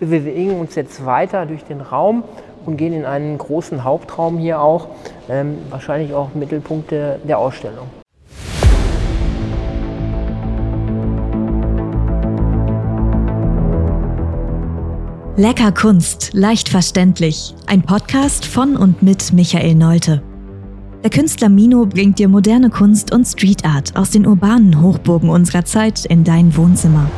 Wir bewegen uns jetzt weiter durch den Raum und gehen in einen großen Hauptraum hier auch, ähm, wahrscheinlich auch Mittelpunkte der Ausstellung. Lecker Kunst, leicht verständlich. Ein Podcast von und mit Michael Neute. Der Künstler Mino bringt dir moderne Kunst und Street Art aus den urbanen Hochburgen unserer Zeit in dein Wohnzimmer.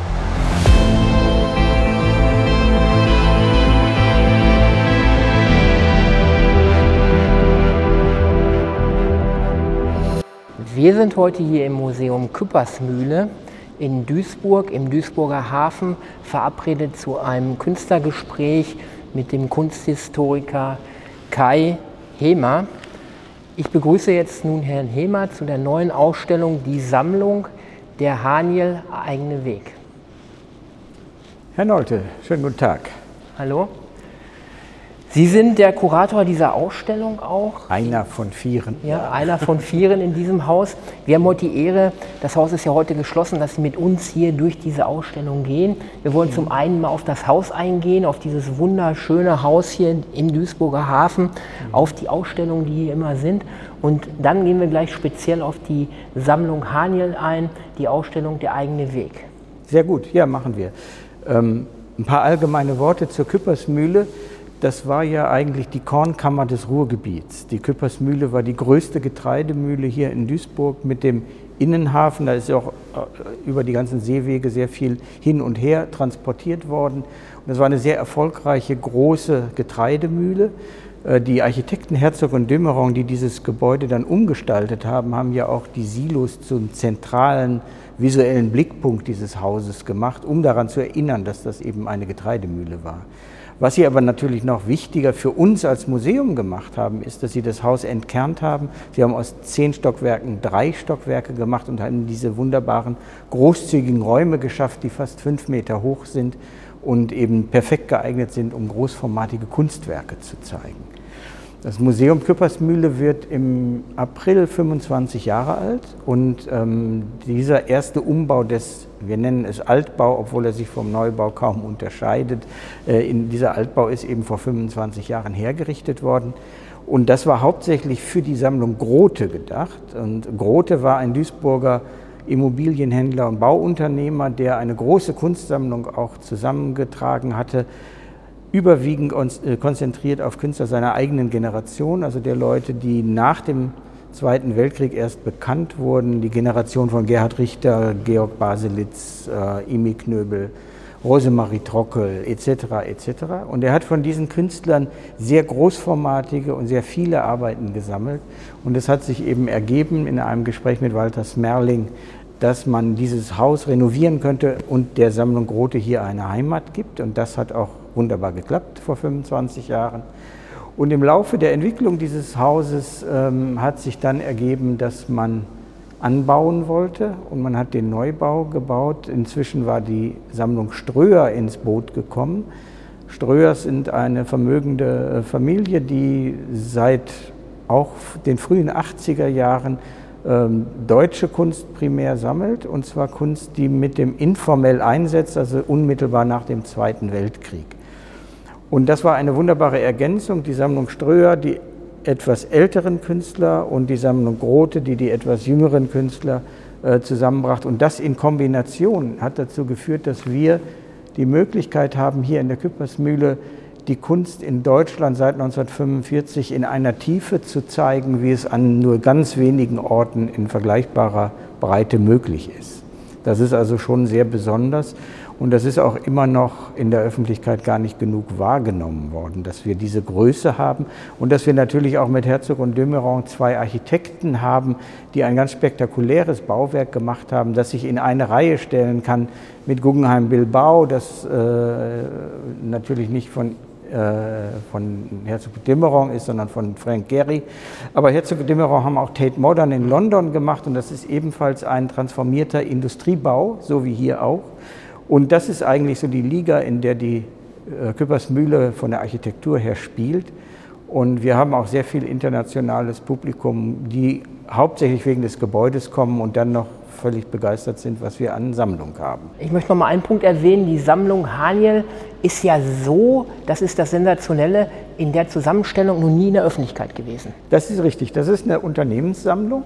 Wir sind heute hier im Museum Küppersmühle in Duisburg, im Duisburger Hafen, verabredet zu einem Künstlergespräch mit dem Kunsthistoriker Kai Hemer. Ich begrüße jetzt nun Herrn Hemer zu der neuen Ausstellung Die Sammlung der Haniel eigene Weg. Herr Nolte, schönen guten Tag. Hallo. Sie sind der Kurator dieser Ausstellung auch. Einer von vieren. Ja, einer von vieren in diesem Haus. Wir haben heute die Ehre, das Haus ist ja heute geschlossen, dass Sie mit uns hier durch diese Ausstellung gehen. Wir wollen zum einen mal auf das Haus eingehen, auf dieses wunderschöne Haus hier im Duisburger Hafen, auf die Ausstellungen, die hier immer sind. Und dann gehen wir gleich speziell auf die Sammlung Haniel ein, die Ausstellung Der eigene Weg. Sehr gut, ja, machen wir. Ähm, ein paar allgemeine Worte zur Küppersmühle das war ja eigentlich die Kornkammer des Ruhrgebiets. Die Küppersmühle war die größte Getreidemühle hier in Duisburg mit dem Innenhafen. Da ist ja auch äh, über die ganzen Seewege sehr viel hin und her transportiert worden. Und es war eine sehr erfolgreiche, große Getreidemühle. Äh, die Architekten Herzog und Dümmerong, die dieses Gebäude dann umgestaltet haben, haben ja auch die Silos zum zentralen visuellen Blickpunkt dieses Hauses gemacht, um daran zu erinnern, dass das eben eine Getreidemühle war. Was sie aber natürlich noch wichtiger für uns als Museum gemacht haben, ist, dass sie das Haus entkernt haben. Sie haben aus zehn Stockwerken drei Stockwerke gemacht und haben diese wunderbaren, großzügigen Räume geschafft, die fast fünf Meter hoch sind und eben perfekt geeignet sind, um großformatige Kunstwerke zu zeigen. Das Museum Küppersmühle wird im April 25 Jahre alt und ähm, dieser erste Umbau des, wir nennen es Altbau, obwohl er sich vom Neubau kaum unterscheidet, äh, in dieser Altbau ist eben vor 25 Jahren hergerichtet worden. Und das war hauptsächlich für die Sammlung Grote gedacht. Und Grote war ein Duisburger Immobilienhändler und Bauunternehmer, der eine große Kunstsammlung auch zusammengetragen hatte überwiegend äh, konzentriert auf Künstler seiner eigenen Generation, also der Leute, die nach dem Zweiten Weltkrieg erst bekannt wurden, die Generation von Gerhard Richter, Georg Baselitz, äh, Imi Knöbel, Rosemarie Trockel etc. etc. Und er hat von diesen Künstlern sehr großformatige und sehr viele Arbeiten gesammelt. Und es hat sich eben ergeben in einem Gespräch mit Walter Smerling, dass man dieses Haus renovieren könnte und der Sammlung Grote hier eine Heimat gibt. Und das hat auch wunderbar geklappt vor 25 Jahren. Und im Laufe der Entwicklung dieses Hauses ähm, hat sich dann ergeben, dass man anbauen wollte und man hat den Neubau gebaut. Inzwischen war die Sammlung Ströer ins Boot gekommen. Ströers sind eine vermögende äh, Familie, die seit auch den frühen 80er Jahren ähm, deutsche Kunst primär sammelt, und zwar Kunst, die mit dem informell einsetzt, also unmittelbar nach dem Zweiten Weltkrieg. Und das war eine wunderbare Ergänzung, die Sammlung Ströer, die etwas älteren Künstler und die Sammlung Grote, die die etwas jüngeren Künstler äh, zusammenbracht. Und das in Kombination hat dazu geführt, dass wir die Möglichkeit haben, hier in der Küppersmühle die Kunst in Deutschland seit 1945 in einer Tiefe zu zeigen, wie es an nur ganz wenigen Orten in vergleichbarer Breite möglich ist. Das ist also schon sehr besonders. Und das ist auch immer noch in der Öffentlichkeit gar nicht genug wahrgenommen worden, dass wir diese Größe haben und dass wir natürlich auch mit Herzog und Dömeron zwei Architekten haben, die ein ganz spektakuläres Bauwerk gemacht haben, das sich in eine Reihe stellen kann mit Guggenheim Bilbao, das äh, natürlich nicht von äh, von Herzog Dimmeron ist, sondern von Frank Gehry. Aber Herzog Dimmeron haben auch Tate Modern in London gemacht und das ist ebenfalls ein transformierter Industriebau, so wie hier auch. Und das ist eigentlich so die Liga, in der die äh, Küppersmühle von der Architektur her spielt. Und wir haben auch sehr viel internationales Publikum, die hauptsächlich wegen des Gebäudes kommen und dann noch völlig begeistert sind, was wir an Sammlung haben. Ich möchte noch mal einen Punkt erwähnen. Die Sammlung Haniel ist ja so, das ist das Sensationelle, in der Zusammenstellung noch nie in der Öffentlichkeit gewesen. Das ist richtig. Das ist eine Unternehmenssammlung.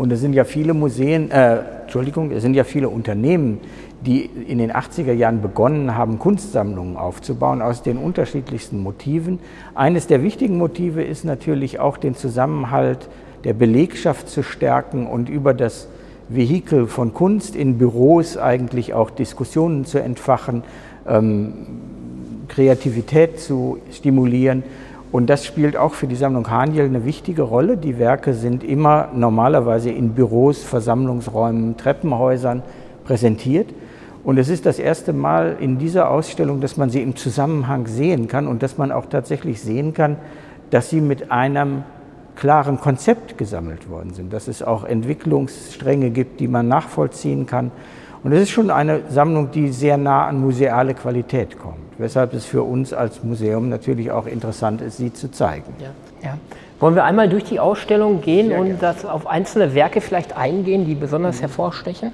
Und es sind ja viele Museen, äh, Entschuldigung, es sind ja viele Unternehmen, die in den 80er Jahren begonnen haben, Kunstsammlungen aufzubauen aus den unterschiedlichsten Motiven. Eines der wichtigen Motive ist natürlich auch den Zusammenhalt der Belegschaft zu stärken und über das Vehikel von Kunst in Büros eigentlich auch Diskussionen zu entfachen, ähm, Kreativität zu stimulieren. Und das spielt auch für die Sammlung Haniel eine wichtige Rolle. Die Werke sind immer normalerweise in Büros, Versammlungsräumen, Treppenhäusern präsentiert. Und es ist das erste Mal in dieser Ausstellung, dass man sie im Zusammenhang sehen kann und dass man auch tatsächlich sehen kann, dass sie mit einem klaren Konzept gesammelt worden sind, dass es auch Entwicklungsstränge gibt, die man nachvollziehen kann. Und es ist schon eine Sammlung, die sehr nah an museale Qualität kommt, weshalb es für uns als Museum natürlich auch interessant ist, sie zu zeigen. Ja. Ja. Wollen wir einmal durch die Ausstellung gehen sehr und das auf einzelne Werke vielleicht eingehen, die besonders mhm. hervorstechen?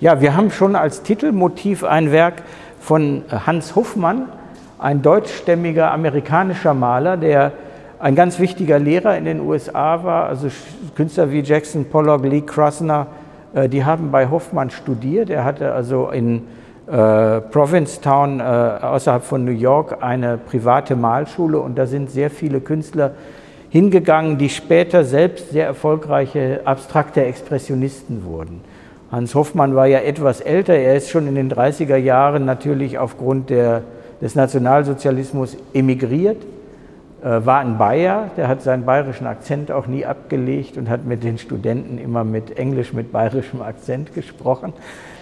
Ja, wir haben schon als Titelmotiv ein Werk von Hans Huffmann, ein deutschstämmiger amerikanischer Maler, der ein ganz wichtiger Lehrer in den USA war. Also Künstler wie Jackson Pollock, Lee Krasner, die haben bei Hoffmann studiert. Er hatte also in äh, Provincetown äh, außerhalb von New York eine private Malschule und da sind sehr viele Künstler hingegangen, die später selbst sehr erfolgreiche abstrakte Expressionisten wurden. Hans Hoffmann war ja etwas älter, er ist schon in den 30er Jahren natürlich aufgrund der, des Nationalsozialismus emigriert, äh, war ein Bayer, der hat seinen bayerischen Akzent auch nie abgelegt und hat mit den Studenten immer mit Englisch mit bayerischem Akzent gesprochen.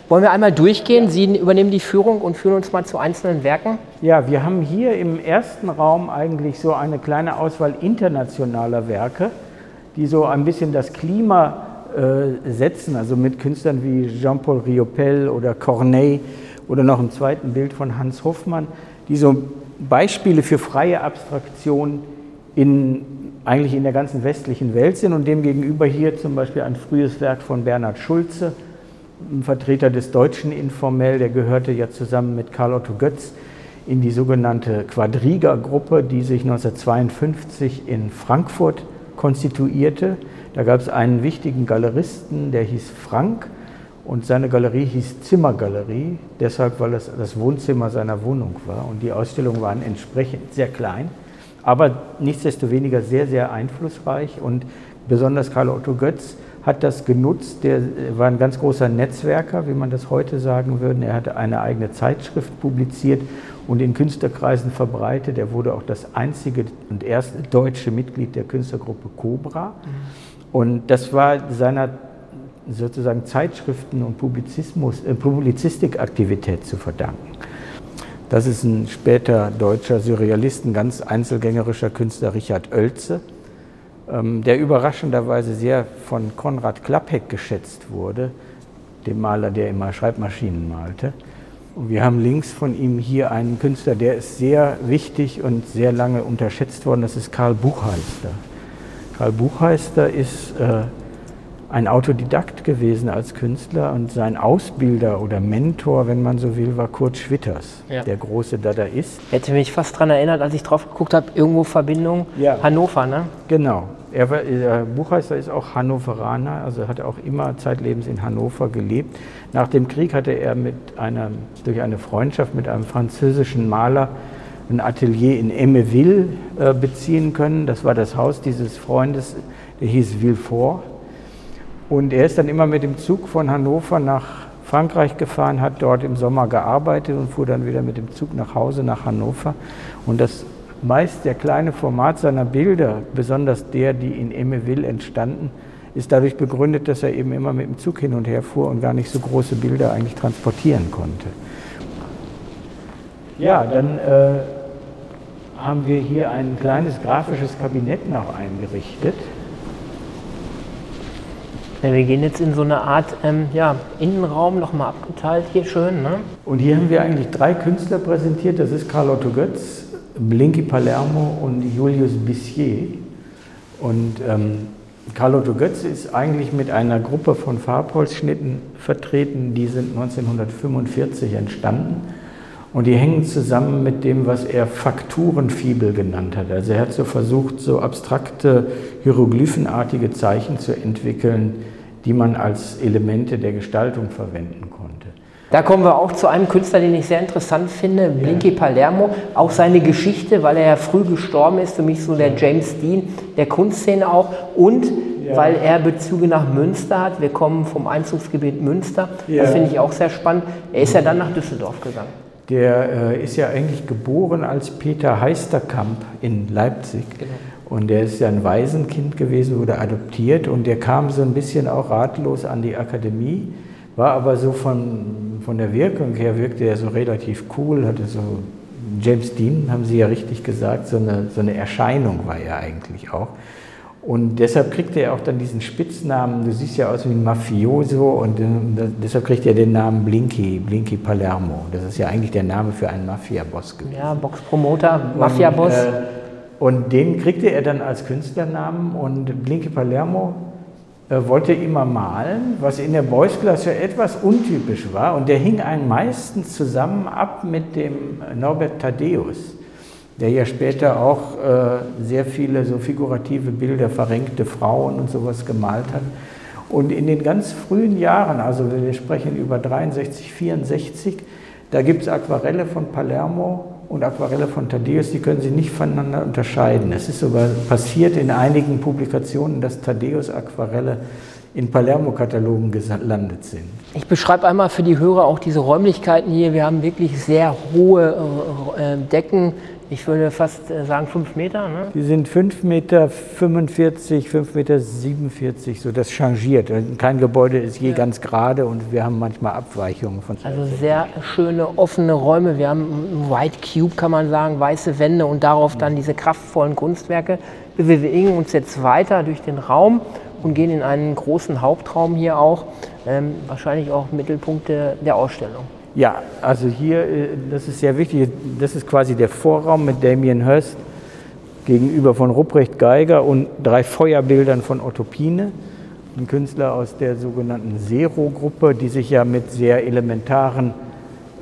Wollen wir einmal durchgehen? Sie übernehmen die Führung und führen uns mal zu einzelnen Werken. Ja, wir haben hier im ersten Raum eigentlich so eine kleine Auswahl internationaler Werke, die so ein bisschen das Klima äh, setzen, also mit Künstlern wie Jean-Paul Riopel oder Corneille oder noch im zweiten Bild von Hans Hoffmann, die so Beispiele für freie Abstraktion in, eigentlich in der ganzen westlichen Welt sind und demgegenüber hier zum Beispiel ein frühes Werk von Bernhard Schulze, ein Vertreter des Deutschen informell, der gehörte ja zusammen mit Karl Otto Götz in die sogenannte Quadriga-Gruppe, die sich 1952 in Frankfurt konstituierte. Da gab es einen wichtigen Galeristen, der hieß Frank und seine Galerie hieß Zimmergalerie, deshalb, weil es das Wohnzimmer seiner Wohnung war und die Ausstellungen waren entsprechend sehr klein, aber nichtsdestoweniger sehr, sehr einflussreich und besonders Karl Otto Götz hat das genutzt. Der war ein ganz großer Netzwerker, wie man das heute sagen würde. Er hatte eine eigene Zeitschrift publiziert und in Künstlerkreisen verbreitet. Er wurde auch das einzige und erste deutsche Mitglied der Künstlergruppe Cobra. Mhm. Und das war seiner sozusagen Zeitschriften- und Publizismus, äh, Publizistikaktivität zu verdanken. Das ist ein später deutscher Surrealist, ein ganz einzelgängerischer Künstler, Richard Oelze, ähm, der überraschenderweise sehr von Konrad Klappek geschätzt wurde, dem Maler, der immer Schreibmaschinen malte. Und wir haben links von ihm hier einen Künstler, der ist sehr wichtig und sehr lange unterschätzt worden, das ist Karl Buchheister. Karl Buchheister ist äh, ein Autodidakt gewesen als Künstler und sein Ausbilder oder Mentor, wenn man so will, war Kurt Schwitters, ja. der große Dadaist. Hätte mich fast daran erinnert, als ich drauf geguckt habe, irgendwo Verbindung ja. Hannover, ne? Genau. Er war, äh, Buchheister ist auch Hannoveraner, also hat auch immer zeitlebens in Hannover gelebt. Nach dem Krieg hatte er mit einer, durch eine Freundschaft mit einem französischen Maler ein Atelier in Emmeville äh, beziehen können. Das war das Haus dieses Freundes, der hieß Villefort. Und er ist dann immer mit dem Zug von Hannover nach Frankreich gefahren, hat dort im Sommer gearbeitet und fuhr dann wieder mit dem Zug nach Hause nach Hannover. Und das meist der kleine Format seiner Bilder, besonders der, die in Emmeville entstanden, ist dadurch begründet, dass er eben immer mit dem Zug hin und her fuhr und gar nicht so große Bilder eigentlich transportieren konnte. Ja, dann äh, haben wir hier ein kleines grafisches Kabinett noch eingerichtet. Wir gehen jetzt in so eine Art ähm, ja, Innenraum, nochmal abgeteilt hier schön. Ne? Und hier haben wir eigentlich drei Künstler präsentiert. Das ist Carl Otto Götz, Blinky Palermo und Julius Bissier. Und ähm, Otto Götz ist eigentlich mit einer Gruppe von Farbholzschnitten vertreten, die sind 1945 entstanden und die hängen zusammen mit dem, was er Fakturenfibel genannt hat. Also er hat so versucht, so abstrakte hieroglyphenartige Zeichen zu entwickeln, die man als Elemente der Gestaltung verwenden konnte. Da kommen wir auch zu einem Künstler, den ich sehr interessant finde, Blinky Palermo. Auch seine Geschichte, weil er ja früh gestorben ist, für mich so der James Dean der Kunstszene auch. Und ja. weil er Bezüge nach Münster hat. Wir kommen vom Einzugsgebiet Münster. Ja. Das finde ich auch sehr spannend. Er ist ja dann nach Düsseldorf gegangen. Der äh, ist ja eigentlich geboren als Peter Heisterkamp in Leipzig. Genau. Und der ist ja ein Waisenkind gewesen, wurde adoptiert und der kam so ein bisschen auch ratlos an die Akademie, war aber so von von der Wirkung her wirkte er so relativ cool, hatte so James Dean, haben Sie ja richtig gesagt, so eine, so eine Erscheinung war er eigentlich auch. Und deshalb kriegte er auch dann diesen Spitznamen, du siehst ja aus wie ein Mafioso und deshalb kriegt er den Namen Blinky, Blinky Palermo. Das ist ja eigentlich der Name für einen Mafia-Boss gewesen. Ja, Boxpromoter, Mafia-Boss. Und, äh, und den kriegte er dann als Künstlernamen und Blinky Palermo äh, wollte immer malen, was in der Boys Class ja etwas untypisch war. Und der hing einen meistens zusammen ab mit dem Norbert Thaddeus, der ja später auch äh, sehr viele so figurative Bilder, verrenkte Frauen und sowas gemalt hat. Und in den ganz frühen Jahren, also wir sprechen über 63, 64, da gibt es Aquarelle von Palermo und Aquarelle von Thaddeus, die können Sie nicht voneinander unterscheiden. Es ist sogar passiert in einigen Publikationen, dass Thaddeus Aquarelle in Palermo-Katalogen gelandet sind. Ich beschreibe einmal für die Hörer auch diese Räumlichkeiten hier. Wir haben wirklich sehr hohe äh, äh Decken, ich würde fast äh, sagen fünf Meter. Ne? Die sind fünf Meter 45, fünf Meter 47, so das changiert. Kein Gebäude ist je ja. ganz gerade und wir haben manchmal Abweichungen von Also sehr schöne offene Räume. Wir haben ein White Cube, kann man sagen, weiße Wände und darauf dann diese kraftvollen Kunstwerke. Wir bewegen uns jetzt weiter durch den Raum und gehen in einen großen Hauptraum hier auch, ähm, wahrscheinlich auch Mittelpunkte der Ausstellung. Ja, also hier, äh, das ist sehr wichtig, das ist quasi der Vorraum mit Damien Hirst gegenüber von Ruprecht Geiger und drei Feuerbildern von Otto Pine, ein Künstler aus der sogenannten Zero-Gruppe, die sich ja mit sehr elementaren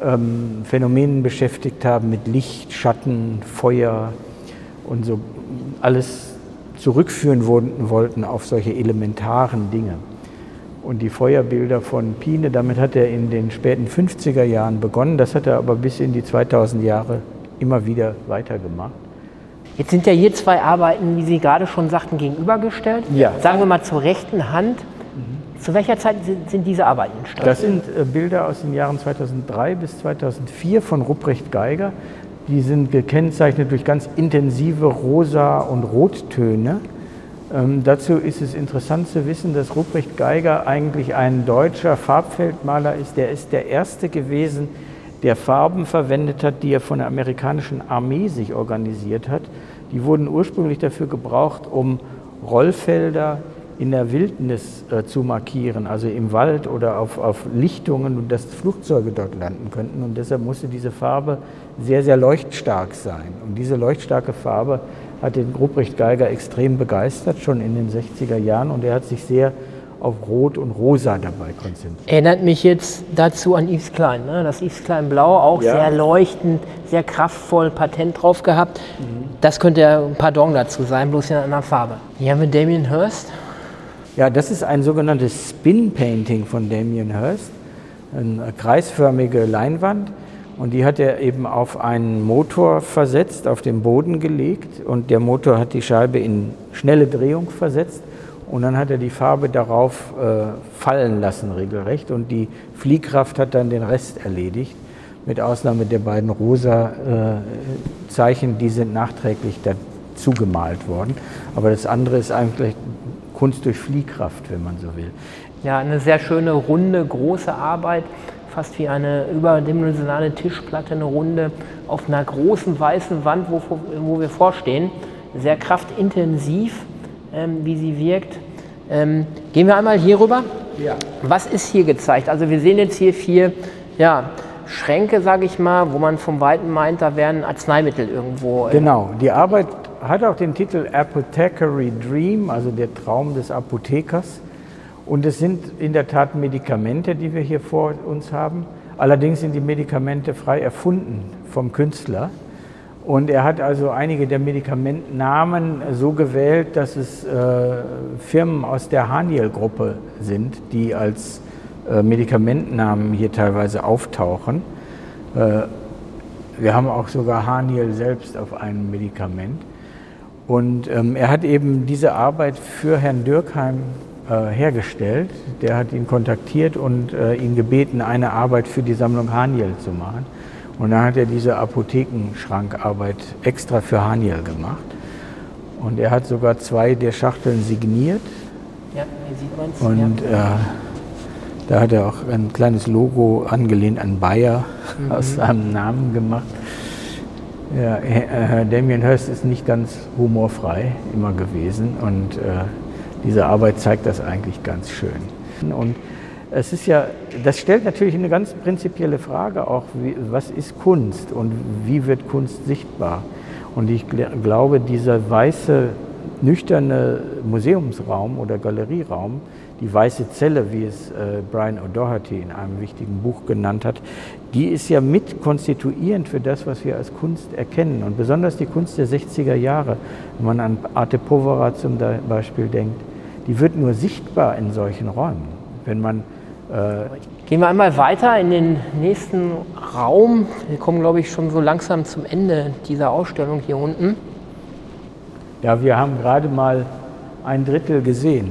ähm, Phänomenen beschäftigt haben, mit Licht, Schatten, Feuer und so alles zurückführen wollten auf solche elementaren Dinge und die Feuerbilder von Pine. Damit hat er in den späten 50er Jahren begonnen. Das hat er aber bis in die 2000 Jahre immer wieder weitergemacht. Jetzt sind ja hier zwei Arbeiten, wie Sie gerade schon sagten, gegenübergestellt. Ja. Sagen wir mal zur rechten Hand. Mhm. Zu welcher Zeit sind diese Arbeiten entstanden? Das sind äh, Bilder aus den Jahren 2003 bis 2004 von Ruprecht Geiger. Die sind gekennzeichnet durch ganz intensive Rosa- und Rottöne. Ähm, dazu ist es interessant zu wissen, dass Ruprecht Geiger eigentlich ein deutscher Farbfeldmaler ist. Der ist der erste gewesen, der Farben verwendet hat, die er von der amerikanischen Armee sich organisiert hat. Die wurden ursprünglich dafür gebraucht, um Rollfelder in der Wildnis äh, zu markieren, also im Wald oder auf, auf Lichtungen und dass Flugzeuge dort landen könnten. Und deshalb musste diese Farbe sehr, sehr leuchtstark sein. Und diese leuchtstarke Farbe hat den Ruprecht Geiger extrem begeistert, schon in den 60er Jahren. Und er hat sich sehr auf Rot und Rosa dabei konzentriert. Erinnert mich jetzt dazu an Yves Klein. Ne? Das Yves Klein Blau, auch ja. sehr leuchtend, sehr kraftvoll, Patent drauf gehabt. Mhm. Das könnte ja ein Pardon dazu sein, bloß in einer anderen Farbe. Hier haben wir Damien Hirst. Ja, das ist ein sogenanntes Spin-Painting von Damien Hirst. Eine kreisförmige Leinwand und die hat er eben auf einen Motor versetzt, auf den Boden gelegt. Und der Motor hat die Scheibe in schnelle Drehung versetzt. Und dann hat er die Farbe darauf äh, fallen lassen regelrecht. Und die Fliehkraft hat dann den Rest erledigt, mit Ausnahme der beiden rosa äh, Zeichen, die sind nachträglich dazu gemalt worden. Aber das andere ist eigentlich Kunst durch Fliehkraft, wenn man so will. Ja, eine sehr schöne, runde, große Arbeit fast wie eine überdimensionale Tischplatte, eine Runde auf einer großen weißen Wand, wo, wo wir vorstehen. Sehr kraftintensiv, ähm, wie sie wirkt. Ähm, gehen wir einmal hier rüber. Ja. Was ist hier gezeigt? Also wir sehen jetzt hier vier ja, Schränke, sage ich mal, wo man vom Weiten meint, da wären Arzneimittel irgendwo. Äh genau, die Arbeit hat auch den Titel Apothecary Dream, also der Traum des Apothekers. Und es sind in der Tat Medikamente, die wir hier vor uns haben. Allerdings sind die Medikamente frei erfunden vom Künstler. Und er hat also einige der Medikamentnamen so gewählt, dass es äh, Firmen aus der Haniel-Gruppe sind, die als äh, Medikamentnamen hier teilweise auftauchen. Äh, wir haben auch sogar Haniel selbst auf einem Medikament. Und ähm, er hat eben diese Arbeit für Herrn Dürkheim äh, hergestellt. Der hat ihn kontaktiert und äh, ihn gebeten, eine Arbeit für die Sammlung Haniel zu machen. Und dann hat er diese Apothekenschrankarbeit extra für Haniel gemacht. Und er hat sogar zwei der Schachteln signiert. Ja, hier sieht man es. Und ja. äh, da hat er auch ein kleines Logo angelehnt an Bayer mhm. aus seinem Namen gemacht. Ja, Herr Damien Hirst ist nicht ganz humorfrei immer gewesen und äh, diese Arbeit zeigt das eigentlich ganz schön. Und es ist ja, das stellt natürlich eine ganz prinzipielle Frage auch, wie, was ist Kunst und wie wird Kunst sichtbar? Und ich glaube, dieser weiße, nüchterne Museumsraum oder Galerieraum, die weiße Zelle, wie es äh, Brian O'Doherty in einem wichtigen Buch genannt hat, die ist ja mit konstituierend für das, was wir als Kunst erkennen. Und besonders die Kunst der 60er Jahre, wenn man an Arte Povera zum Beispiel denkt, die wird nur sichtbar in solchen Räumen. Wenn man äh Gehen wir einmal weiter in den nächsten Raum. Wir kommen, glaube ich, schon so langsam zum Ende dieser Ausstellung hier unten. Ja, wir haben gerade mal ein Drittel gesehen.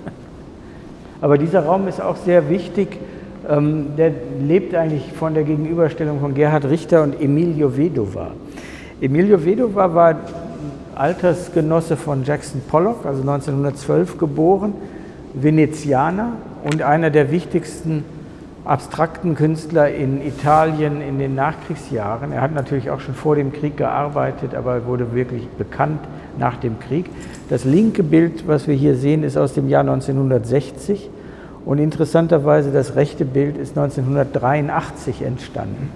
Aber dieser Raum ist auch sehr wichtig. Ähm, der lebt eigentlich von der Gegenüberstellung von Gerhard Richter und Emilio Vedova. Emilio Vedova war Altersgenosse von Jackson Pollock, also 1912 geboren, Venezianer und einer der wichtigsten abstrakten Künstler in Italien in den Nachkriegsjahren. Er hat natürlich auch schon vor dem Krieg gearbeitet, aber er wurde wirklich bekannt nach dem Krieg. Das linke Bild, was wir hier sehen, ist aus dem Jahr 1960 und interessanterweise das rechte Bild ist 1983 entstanden.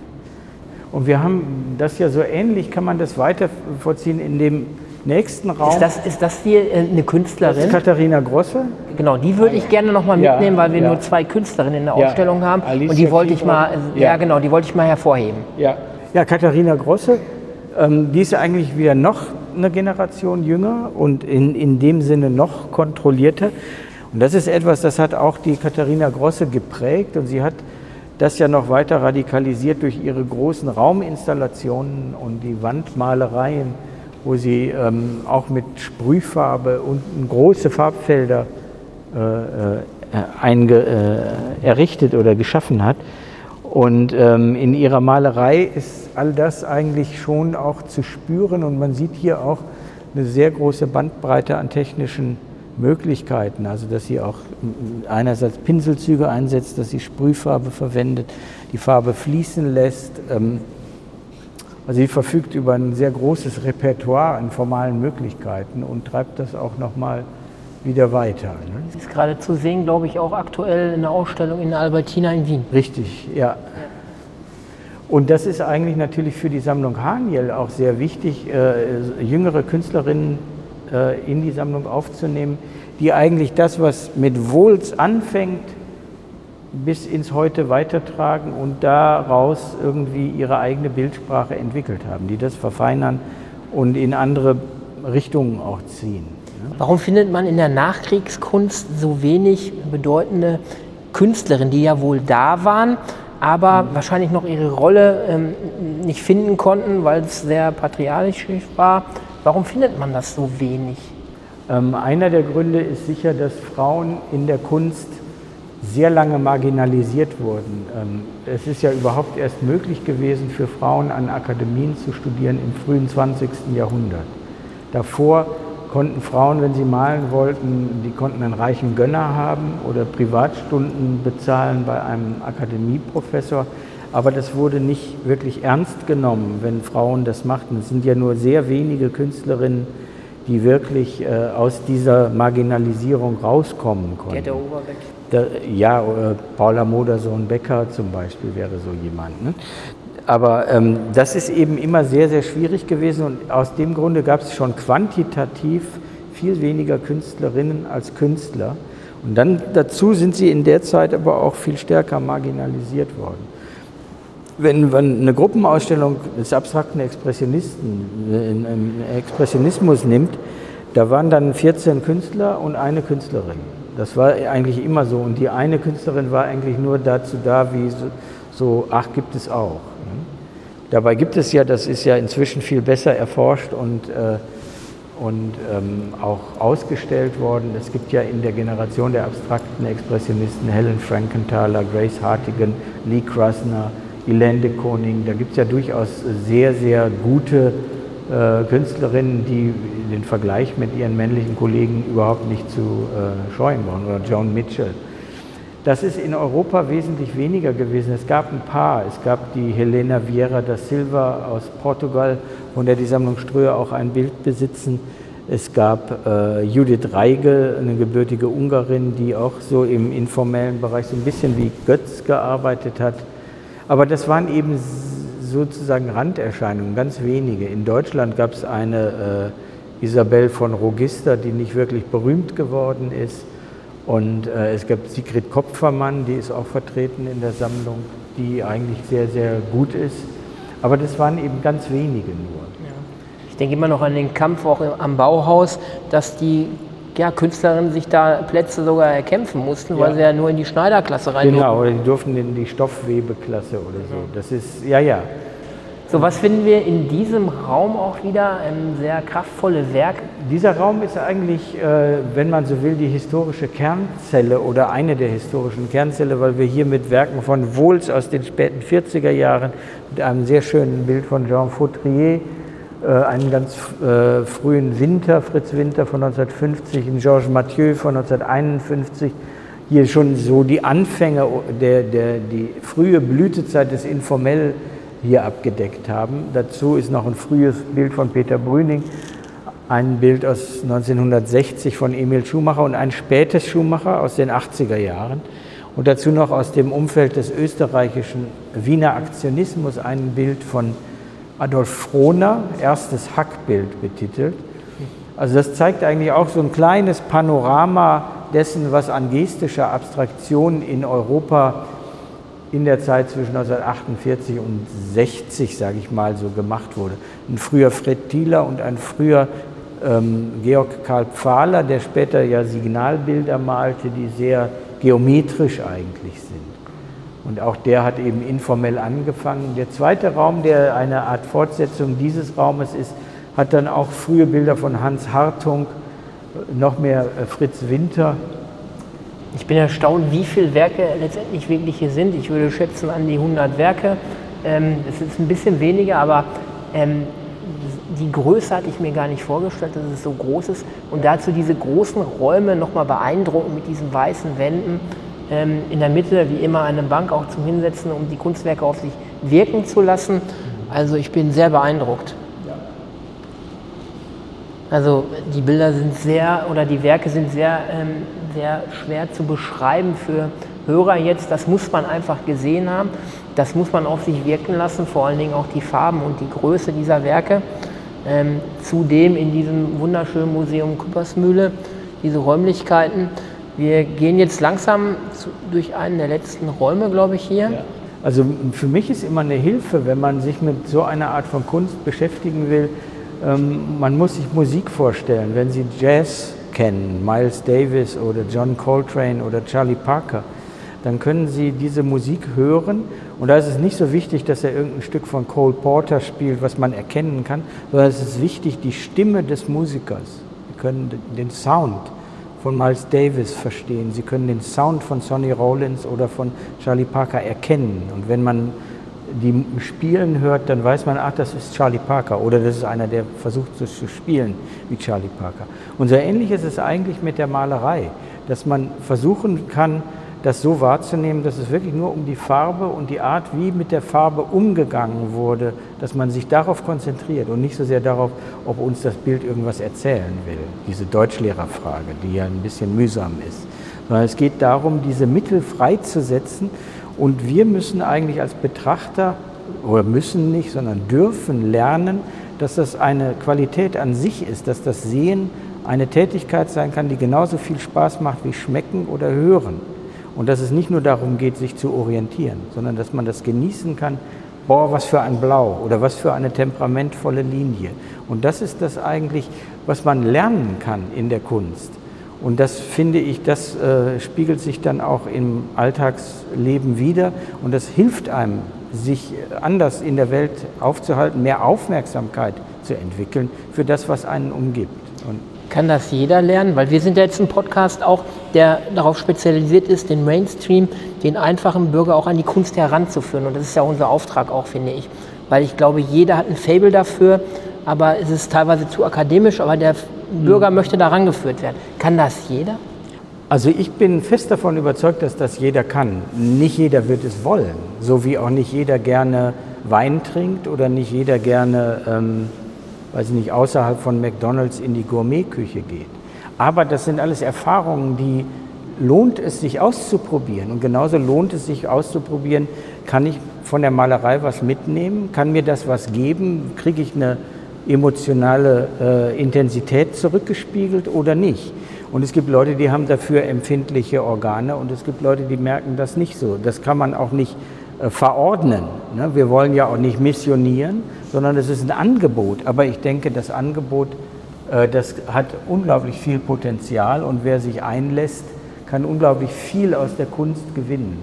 Und wir haben das ja so ähnlich, kann man das weiter vorziehen in dem nächsten Raum. Ist das, ist das hier äh, eine Künstlerin? Das ist Katharina Grosse. Genau, die würde ich gerne noch mal mitnehmen, ja, weil wir ja. nur zwei Künstlerinnen in der Ausstellung ja. haben. Alicia und die wollte ich mal, ja. genau, die wollte ich mal hervorheben. Ja, ja Katharina Grosse, ähm, die ist eigentlich wieder noch eine Generation jünger und in, in dem Sinne noch kontrollierter. Und das ist etwas, das hat auch die Katharina Grosse geprägt und sie hat das ja noch weiter radikalisiert durch ihre großen Rauminstallationen und die Wandmalereien wo sie ähm, auch mit Sprühfarbe und große Farbfelder äh, äh, äh, errichtet oder geschaffen hat. Und ähm, in ihrer Malerei ist all das eigentlich schon auch zu spüren und man sieht hier auch eine sehr große Bandbreite an technischen Möglichkeiten. Also dass sie auch einerseits Pinselzüge einsetzt, dass sie Sprühfarbe verwendet, die Farbe fließen lässt. Ähm, also sie verfügt über ein sehr großes Repertoire an formalen Möglichkeiten und treibt das auch nochmal wieder weiter. Ne? Das ist gerade zu sehen, glaube ich, auch aktuell in der Ausstellung in Albertina in Wien. Richtig, ja. ja. Und das ist eigentlich natürlich für die Sammlung Haniel auch sehr wichtig, äh, jüngere Künstlerinnen äh, in die Sammlung aufzunehmen, die eigentlich das, was mit Wohls anfängt, bis ins Heute weitertragen und daraus irgendwie ihre eigene Bildsprache entwickelt haben, die das verfeinern und in andere Richtungen auch ziehen. Warum findet man in der Nachkriegskunst so wenig bedeutende Künstlerinnen, die ja wohl da waren, aber mhm. wahrscheinlich noch ihre Rolle ähm, nicht finden konnten, weil es sehr patriarchisch war? Warum findet man das so wenig? Ähm, einer der Gründe ist sicher, dass Frauen in der Kunst sehr lange marginalisiert wurden. Ähm, es ist ja überhaupt erst möglich gewesen, für Frauen an Akademien zu studieren im frühen 20. Jahrhundert. Davor konnten Frauen, wenn sie malen wollten, die konnten einen reichen Gönner haben oder Privatstunden bezahlen bei einem Akademieprofessor. Aber das wurde nicht wirklich ernst genommen, wenn Frauen das machten. Es sind ja nur sehr wenige Künstlerinnen, die wirklich äh, aus dieser Marginalisierung rauskommen konnten. Gerda ja, äh, Paula Modersohn-Becker zum Beispiel wäre so jemand. Ne? Aber ähm, das ist eben immer sehr, sehr schwierig gewesen und aus dem Grunde gab es schon quantitativ viel weniger Künstlerinnen als Künstler. Und dann dazu sind sie in der Zeit aber auch viel stärker marginalisiert worden. Wenn man eine Gruppenausstellung des abstrakten Expressionisten, einen Expressionismus nimmt, da waren dann 14 Künstler und eine Künstlerin. Das war eigentlich immer so. Und die eine Künstlerin war eigentlich nur dazu da, wie so, so ach, gibt es auch. Dabei gibt es ja, das ist ja inzwischen viel besser erforscht und äh, und ähm, auch ausgestellt worden. Es gibt ja in der Generation der abstrakten Expressionisten Helen Frankenthaler, Grace Hartigan, Lee Krasner, Elaine de Koning, da gibt es ja durchaus sehr, sehr gute Künstlerinnen, die den Vergleich mit ihren männlichen Kollegen überhaupt nicht zu äh, scheuen waren, oder Joan Mitchell. Das ist in Europa wesentlich weniger gewesen. Es gab ein paar. Es gab die Helena Vieira da Silva aus Portugal, von der die Sammlung Ströer auch ein Bild besitzen. Es gab äh, Judith Reigel, eine gebürtige Ungarin, die auch so im informellen Bereich so ein bisschen wie Götz gearbeitet hat. Aber das waren eben sozusagen Randerscheinungen, ganz wenige. In Deutschland gab es eine äh, Isabel von Rogister, die nicht wirklich berühmt geworden ist. Und äh, es gab Sigrid Kopfermann, die ist auch vertreten in der Sammlung, die eigentlich sehr, sehr gut ist. Aber das waren eben ganz wenige nur. Ja. Ich denke immer noch an den Kampf auch am Bauhaus, dass die ja, Künstlerinnen sich da Plätze sogar erkämpfen mussten, ja. weil sie ja nur in die Schneiderklasse rein Genau, oder die durften in die Stoffwebeklasse oder so. Das ist, ja, ja. So, was finden wir in diesem Raum auch wieder? Ähm, sehr kraftvolle Werke. Dieser Raum ist eigentlich, äh, wenn man so will, die historische Kernzelle oder eine der historischen Kernzelle, weil wir hier mit Werken von Wohls aus den späten 40er Jahren, mit einem sehr schönen Bild von Jean Fautrier, einen ganz äh, frühen Winter, Fritz Winter von 1950, in Georges Mathieu von 1951, hier schon so die Anfänge, der, der, die frühe Blütezeit des informell hier abgedeckt haben. Dazu ist noch ein frühes Bild von Peter Brüning, ein Bild aus 1960 von Emil Schumacher und ein spätes Schumacher aus den 80er Jahren. Und dazu noch aus dem Umfeld des österreichischen Wiener Aktionismus ein Bild von Adolf Frohner, erstes Hackbild betitelt. Also das zeigt eigentlich auch so ein kleines Panorama dessen, was an gestischer Abstraktion in Europa in der Zeit zwischen 1948 und 60, sage ich mal, so gemacht wurde. Ein früher Fred Thieler und ein früher ähm, Georg Karl Pfahler, der später ja Signalbilder malte, die sehr geometrisch eigentlich sind. Und auch der hat eben informell angefangen. Der zweite Raum, der eine Art Fortsetzung dieses Raumes ist, hat dann auch frühe Bilder von Hans Hartung, noch mehr äh, Fritz Winter ich bin erstaunt, wie viele Werke letztendlich wirklich hier sind. Ich würde schätzen an die 100 Werke. Ähm, es ist ein bisschen weniger, aber ähm, die Größe hatte ich mir gar nicht vorgestellt, dass es so groß ist. Und dazu diese großen Räume nochmal beeindruckend mit diesen weißen Wänden. Ähm, in der Mitte, wie immer, eine Bank auch zum Hinsetzen, um die Kunstwerke auf sich wirken zu lassen. Also ich bin sehr beeindruckt. Also die Bilder sind sehr oder die Werke sind sehr ähm, sehr schwer zu beschreiben für Hörer jetzt. Das muss man einfach gesehen haben. Das muss man auf sich wirken lassen, vor allen Dingen auch die Farben und die Größe dieser Werke. Ähm, zudem in diesem wunderschönen Museum Küppersmühle diese Räumlichkeiten. Wir gehen jetzt langsam zu, durch einen der letzten Räume, glaube ich, hier. Ja. Also für mich ist immer eine Hilfe, wenn man sich mit so einer Art von Kunst beschäftigen will. Ähm, man muss sich Musik vorstellen. Wenn Sie Jazz kennen, Miles Davis oder John Coltrane oder Charlie Parker, dann können Sie diese Musik hören und da ist es nicht so wichtig, dass er irgendein Stück von Cole Porter spielt, was man erkennen kann, sondern es ist wichtig, die Stimme des Musikers. Sie können den Sound von Miles Davis verstehen, Sie können den Sound von Sonny Rollins oder von Charlie Parker erkennen. Und wenn man die spielen hört, dann weiß man, ach, das ist Charlie Parker. Oder das ist einer, der versucht so zu spielen wie Charlie Parker. Und so ähnlich ist es eigentlich mit der Malerei, dass man versuchen kann, das so wahrzunehmen, dass es wirklich nur um die Farbe und die Art, wie mit der Farbe umgegangen wurde, dass man sich darauf konzentriert und nicht so sehr darauf, ob uns das Bild irgendwas erzählen will. Diese Deutschlehrerfrage, die ja ein bisschen mühsam ist. Sondern es geht darum, diese Mittel freizusetzen und wir müssen eigentlich als Betrachter oder müssen nicht, sondern dürfen lernen, dass das eine Qualität an sich ist, dass das Sehen eine Tätigkeit sein kann, die genauso viel Spaß macht wie Schmecken oder Hören. Und dass es nicht nur darum geht, sich zu orientieren, sondern dass man das genießen kann, boah, was für ein Blau oder was für eine temperamentvolle Linie. Und das ist das eigentlich, was man lernen kann in der Kunst. Und das finde ich, das äh, spiegelt sich dann auch im Alltagsleben wieder und das hilft einem, sich anders in der Welt aufzuhalten, mehr Aufmerksamkeit zu entwickeln für das, was einen umgibt. Und kann das jeder lernen? Weil wir sind ja jetzt ein Podcast auch, der darauf spezialisiert ist, den Mainstream, den einfachen Bürger auch an die Kunst heranzuführen. Und das ist ja unser Auftrag auch, finde ich. Weil ich glaube, jeder hat ein Fable dafür, aber es ist teilweise zu akademisch, aber der Bürger mhm. möchte da rangeführt werden. Kann das jeder? Also ich bin fest davon überzeugt, dass das jeder kann. Nicht jeder wird es wollen, so wie auch nicht jeder gerne Wein trinkt oder nicht jeder gerne ähm, weiß ich nicht, außerhalb von McDonald's in die Gourmetküche geht. Aber das sind alles Erfahrungen, die lohnt es sich auszuprobieren. Und genauso lohnt es sich auszuprobieren, kann ich von der Malerei was mitnehmen, kann mir das was geben, kriege ich eine emotionale äh, Intensität zurückgespiegelt oder nicht. Und es gibt Leute, die haben dafür empfindliche Organe und es gibt Leute, die merken das nicht so. Das kann man auch nicht verordnen. Ne? Wir wollen ja auch nicht missionieren, sondern es ist ein Angebot. Aber ich denke, das Angebot, äh, das hat unglaublich viel Potenzial und wer sich einlässt, kann unglaublich viel aus der Kunst gewinnen.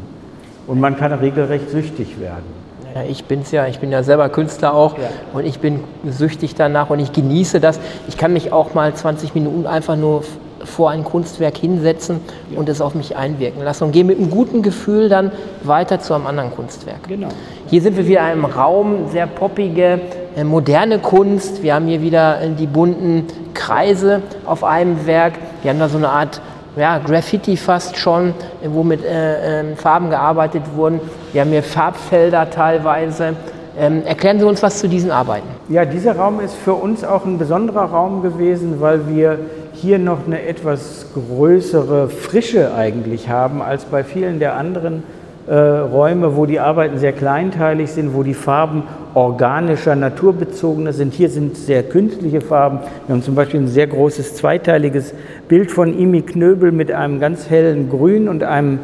Und man kann regelrecht süchtig werden. Ja, ich bin's ja, ich bin ja selber Künstler auch ja. und ich bin süchtig danach und ich genieße das. Ich kann mich auch mal 20 Minuten einfach nur vor ein Kunstwerk hinsetzen und es auf mich einwirken lassen und gehe mit einem guten Gefühl dann weiter zu einem anderen Kunstwerk. Genau. Hier sind wir wieder in einem Raum, sehr poppige, äh, moderne Kunst. Wir haben hier wieder äh, die bunten Kreise auf einem Werk. Wir haben da so eine Art ja, Graffiti fast schon, äh, wo mit äh, äh, Farben gearbeitet wurden. Wir haben hier Farbfelder teilweise. Ähm, erklären Sie uns was zu diesen Arbeiten. Ja, dieser Raum ist für uns auch ein besonderer Raum gewesen, weil wir hier noch eine etwas größere Frische eigentlich haben als bei vielen der anderen äh, Räume, wo die Arbeiten sehr kleinteilig sind, wo die Farben organischer, naturbezogener sind. Hier sind sehr künstliche Farben. Wir haben zum Beispiel ein sehr großes zweiteiliges Bild von Imi Knöbel mit einem ganz hellen Grün und einem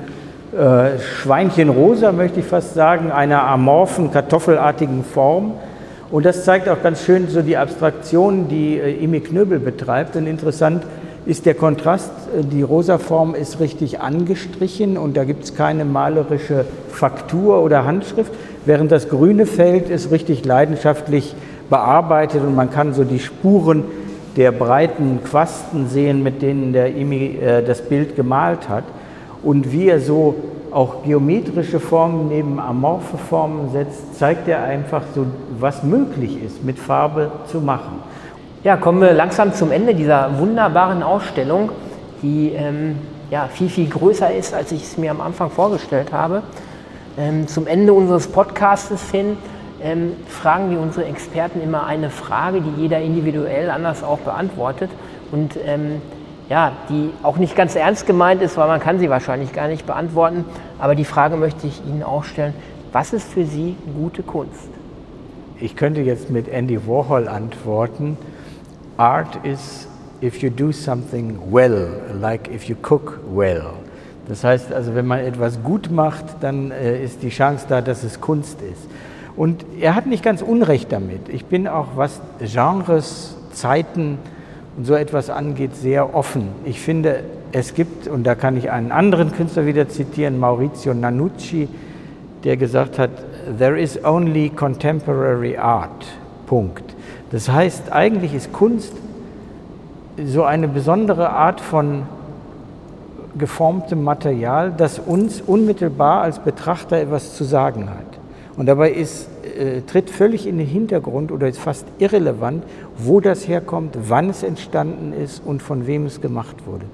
äh, Schweinchenrosa, möchte ich fast sagen, einer amorphen, kartoffelartigen Form. Und das zeigt auch ganz schön so die Abstraktion, die äh, Imi Knöbel betreibt. Und interessant ist der Kontrast, äh, die rosa Form ist richtig angestrichen und da gibt es keine malerische Faktur oder Handschrift, während das grüne Feld ist richtig leidenschaftlich bearbeitet und man kann so die Spuren der breiten Quasten sehen, mit denen der Imi äh, das Bild gemalt hat und wie er so auch geometrische Formen neben amorphe Formen setzt, zeigt er einfach so, was möglich ist, mit Farbe zu machen. Ja, kommen wir langsam zum Ende dieser wunderbaren Ausstellung, die ähm, ja, viel, viel größer ist, als ich es mir am Anfang vorgestellt habe. Ähm, zum Ende unseres Podcastes hin ähm, fragen wir unsere Experten immer eine Frage, die jeder individuell anders auch beantwortet. Und ähm, ja, die auch nicht ganz ernst gemeint ist, weil man kann sie wahrscheinlich gar nicht beantworten. Aber die Frage möchte ich Ihnen auch stellen. Was ist für Sie gute Kunst? Ich könnte jetzt mit Andy Warhol antworten. Art is if you do something well, like if you cook well. Das heißt also, wenn man etwas gut macht, dann äh, ist die Chance da, dass es Kunst ist. Und er hat nicht ganz Unrecht damit. Ich bin auch, was Genres, Zeiten, so etwas angeht, sehr offen. Ich finde, es gibt, und da kann ich einen anderen Künstler wieder zitieren, Maurizio Nanucci, der gesagt hat, there is only contemporary art. Punkt. Das heißt, eigentlich ist Kunst so eine besondere Art von geformtem Material, das uns unmittelbar als Betrachter etwas zu sagen hat. Und dabei ist äh, tritt völlig in den Hintergrund oder ist fast irrelevant, wo das herkommt, wann es entstanden ist und von wem es gemacht wurde.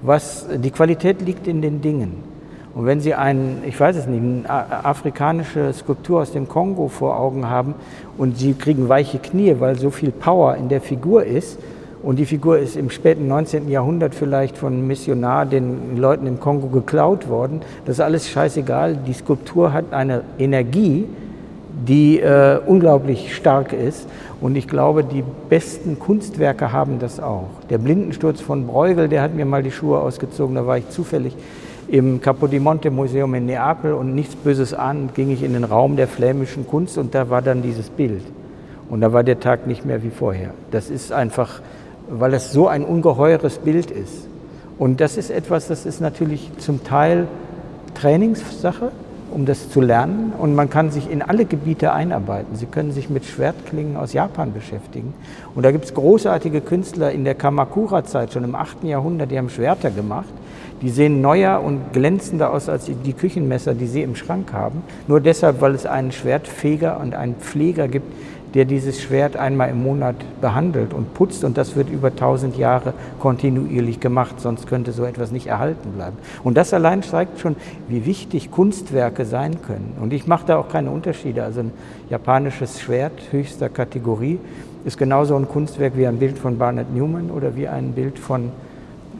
Was, die Qualität liegt in den Dingen. Und wenn Sie einen, ich weiß es nicht, eine afrikanische Skulptur aus dem Kongo vor Augen haben und Sie kriegen weiche Knie, weil so viel Power in der Figur ist, und die Figur ist im späten 19. Jahrhundert vielleicht von Missionar den Leuten im Kongo geklaut worden, das ist alles scheißegal. Die Skulptur hat eine Energie, die äh, unglaublich stark ist. Und ich glaube, die besten Kunstwerke haben das auch. Der Blindensturz von Bruegel, der hat mir mal die Schuhe ausgezogen, da war ich zufällig im Capodimonte Museum in Neapel und nichts Böses an, ging ich in den Raum der flämischen Kunst und da war dann dieses Bild. Und da war der Tag nicht mehr wie vorher. Das ist einfach, weil es so ein ungeheures Bild ist. Und das ist etwas, das ist natürlich zum Teil Trainingssache, um das zu lernen. Und man kann sich in alle Gebiete einarbeiten. Sie können sich mit Schwertklingen aus Japan beschäftigen. Und da gibt es großartige Künstler in der Kamakura-Zeit, schon im 8. Jahrhundert, die haben Schwerter gemacht. Die sehen neuer und glänzender aus als die Küchenmesser, die Sie im Schrank haben. Nur deshalb, weil es einen Schwertfeger und einen Pfleger gibt, der dieses Schwert einmal im Monat behandelt und putzt und das wird über tausend Jahre kontinuierlich gemacht, sonst könnte so etwas nicht erhalten bleiben. Und das allein zeigt schon, wie wichtig Kunstwerke sein können. Und ich mache da auch keine Unterschiede. Also ein japanisches Schwert höchster Kategorie ist genauso ein Kunstwerk wie ein Bild von Barnett Newman oder wie ein Bild von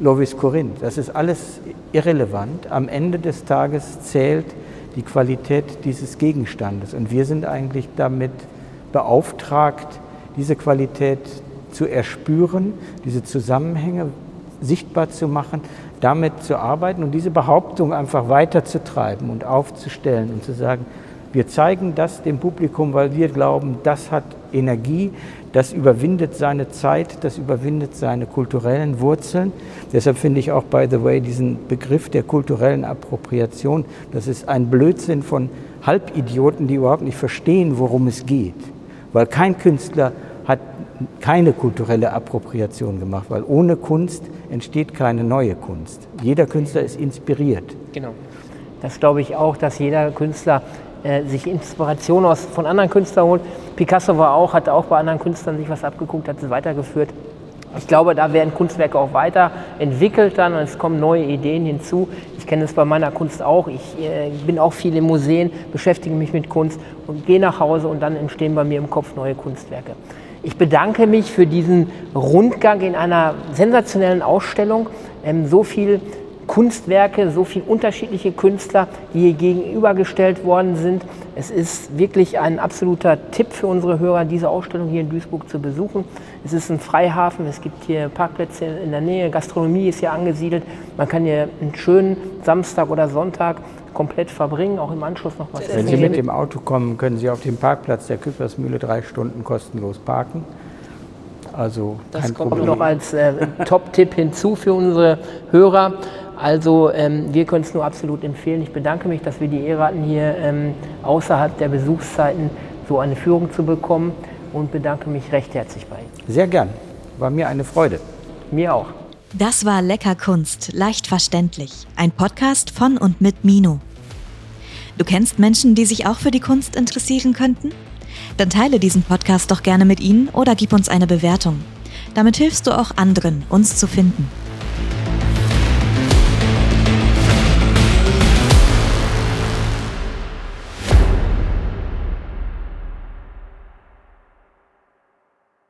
Lovis Corinth. Das ist alles irrelevant. Am Ende des Tages zählt die Qualität dieses Gegenstandes. Und wir sind eigentlich damit beauftragt, diese Qualität zu erspüren, diese Zusammenhänge sichtbar zu machen, damit zu arbeiten und diese Behauptung einfach weiterzutreiben und aufzustellen und zu sagen, wir zeigen das dem Publikum, weil wir glauben, das hat Energie, das überwindet seine Zeit, das überwindet seine kulturellen Wurzeln. Deshalb finde ich auch, by the way, diesen Begriff der kulturellen Appropriation, das ist ein Blödsinn von Halbidioten, die überhaupt nicht verstehen, worum es geht. Weil kein Künstler hat keine kulturelle Appropriation gemacht, weil ohne Kunst entsteht keine neue Kunst. Jeder Künstler ist inspiriert. Genau. Das glaube ich auch, dass jeder Künstler äh, sich Inspiration aus, von anderen Künstlern holt. Picasso war auch, hat auch bei anderen Künstlern sich was abgeguckt, hat es weitergeführt. Ich glaube, da werden Kunstwerke auch weiterentwickelt dann und es kommen neue Ideen hinzu. Ich kenne es bei meiner Kunst auch. Ich äh, bin auch viel in Museen, beschäftige mich mit Kunst und gehe nach Hause und dann entstehen bei mir im Kopf neue Kunstwerke. Ich bedanke mich für diesen Rundgang in einer sensationellen Ausstellung. Ähm, so viel Kunstwerke, so viele unterschiedliche Künstler, die hier gegenübergestellt worden sind. Es ist wirklich ein absoluter Tipp für unsere Hörer, diese Ausstellung hier in Duisburg zu besuchen. Es ist ein Freihafen, es gibt hier Parkplätze in der Nähe, Gastronomie ist hier angesiedelt. Man kann hier einen schönen Samstag oder Sonntag komplett verbringen, auch im Anschluss noch was essen. Wenn Sie mit dem Auto kommen, können Sie auf dem Parkplatz der Küppersmühle drei Stunden kostenlos parken. Also das kommt Problem. noch als äh, Top-Tipp hinzu für unsere Hörer. Also ähm, wir können es nur absolut empfehlen. Ich bedanke mich, dass wir die Ehre hatten, hier ähm, außerhalb der Besuchszeiten so eine Führung zu bekommen und bedanke mich recht herzlich bei Ihnen. Sehr gern. War mir eine Freude. Mir auch. Das war Lecker Kunst, leicht verständlich. Ein Podcast von und mit Mino. Du kennst Menschen, die sich auch für die Kunst interessieren könnten? Dann teile diesen Podcast doch gerne mit ihnen oder gib uns eine Bewertung. Damit hilfst du auch anderen, uns zu finden.